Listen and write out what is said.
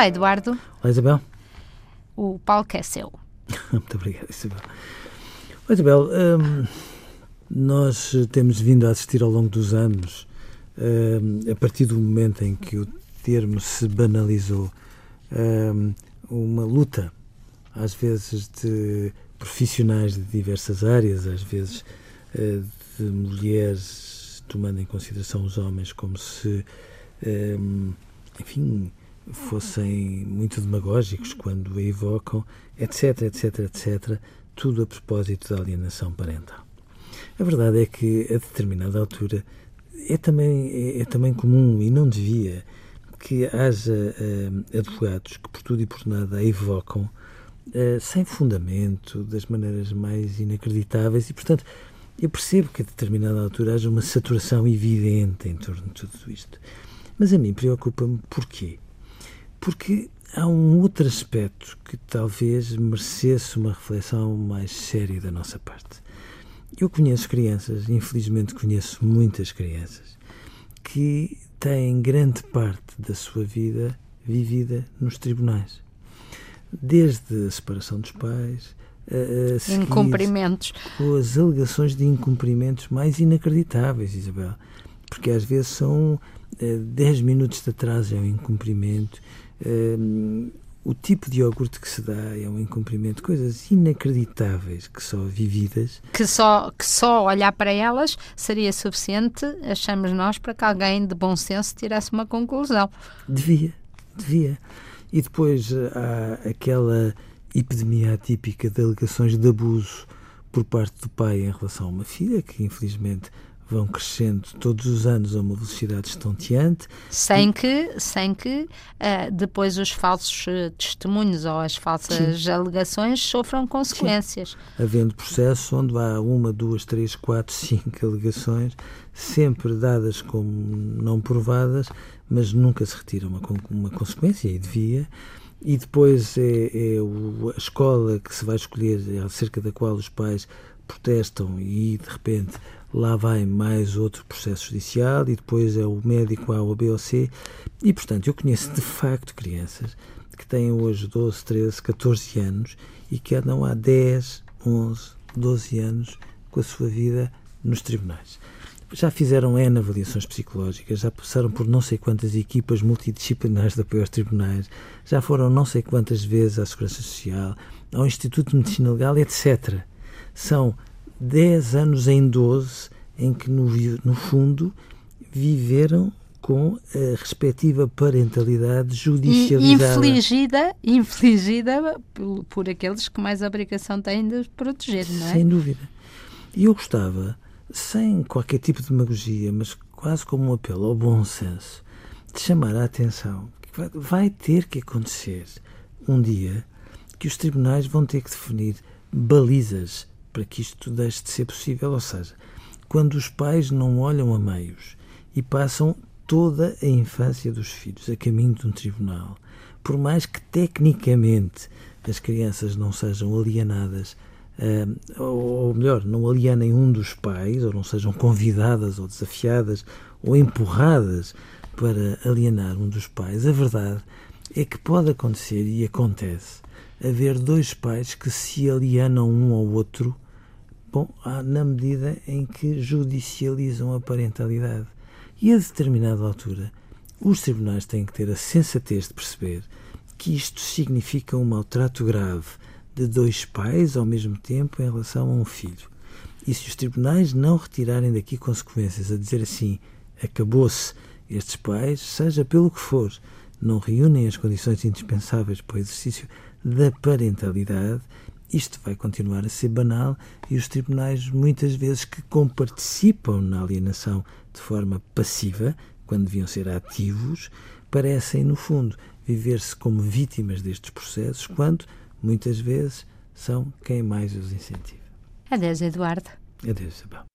Olá, Eduardo. Olá, Isabel. O palco é seu. Muito obrigado, Isabel. Olá, Isabel, hum, nós temos vindo a assistir ao longo dos anos, hum, a partir do momento em que o termo se banalizou, hum, uma luta, às vezes de profissionais de diversas áreas, às vezes uh, de mulheres tomando em consideração os homens como se, enfim, fossem muito demagógicos quando a evocam, etc, etc, etc, tudo a propósito da alienação parental. A verdade é que, a determinada altura, é também, é, é também comum e não devia que haja uh, advogados que, por tudo e por nada, a evocam uh, sem fundamento, das maneiras mais inacreditáveis e, portanto, eu percebo que a determinada altura haja uma saturação evidente em torno de tudo isto. Mas a mim preocupa-me porquê? Porque há um outro aspecto que talvez merecesse uma reflexão mais séria da nossa parte. Eu conheço crianças, infelizmente conheço muitas crianças, que têm grande parte da sua vida vivida nos tribunais. Desde a separação dos pais, a, a incumprimentos. Com as alegações de incumprimentos mais inacreditáveis, Isabel. Porque às vezes são 10 uh, minutos de atraso é um incumprimento, um, o tipo de iogurte que se dá é um incumprimento, coisas inacreditáveis que só vividas. Que só, que só olhar para elas seria suficiente, achamos nós, para que alguém de bom senso tirasse uma conclusão. Devia, devia. E depois há aquela epidemia atípica de alegações de abuso por parte do pai em relação a uma filha, que infelizmente vão crescendo todos os anos a uma velocidade estonteante. Sem que, sem que uh, depois os falsos uh, testemunhos ou as falsas Sim. alegações sofram consequências. Sim. Havendo processo onde há uma, duas, três, quatro, cinco alegações, sempre dadas como não provadas, mas nunca se retira uma, uma consequência, e devia. E depois é, é o, a escola que se vai escolher, acerca da qual os pais protestam e de repente lá vai mais outro processo judicial e depois é o médico A ou B ou C. E, portanto, eu conheço de facto crianças que têm hoje 12, 13, 14 anos e que andam há 10, 11, 12 anos com a sua vida nos tribunais. Já fizeram N avaliações psicológicas, já passaram por não sei quantas equipas multidisciplinares de apoio aos tribunais, já foram não sei quantas vezes à Segurança Social, ao Instituto de Medicina Legal, etc. São 10 anos em 12 em que, no, no fundo, viveram com a respectiva parentalidade judicializada. Infligida, infligida por, por, aqueles que mais obrigação têm de proteger, não é? Sem dúvida. E eu gostava, sem qualquer tipo de demagogia, mas quase como um apelo ao bom senso, de chamar a atenção que vai, vai ter que acontecer um dia que os tribunais vão ter que definir balizas para que isto deixe de ser possível. Ou seja, quando os pais não olham a meios e passam toda a infância dos filhos a caminho de um tribunal, por mais que tecnicamente as crianças não sejam alienadas, uh, ou melhor, não alienem um dos pais, ou não sejam convidadas ou desafiadas ou empurradas para alienar um dos pais, a verdade é que pode acontecer e acontece haver dois pais que se alienam um ao outro, bom, na medida em que judicializam a parentalidade. E a determinada altura, os tribunais têm que ter a sensatez de perceber que isto significa um maltrato grave de dois pais ao mesmo tempo em relação a um filho. E se os tribunais não retirarem daqui consequências, a dizer assim, acabou-se, estes pais, seja pelo que for, não reúnem as condições indispensáveis para o exercício da parentalidade, isto vai continuar a ser banal e os tribunais, muitas vezes, que comparticipam na alienação de forma passiva, quando deviam ser ativos, parecem, no fundo, viver-se como vítimas destes processos, quando, muitas vezes, são quem mais os incentiva. Adeus, Eduardo. Adeus, Isabel.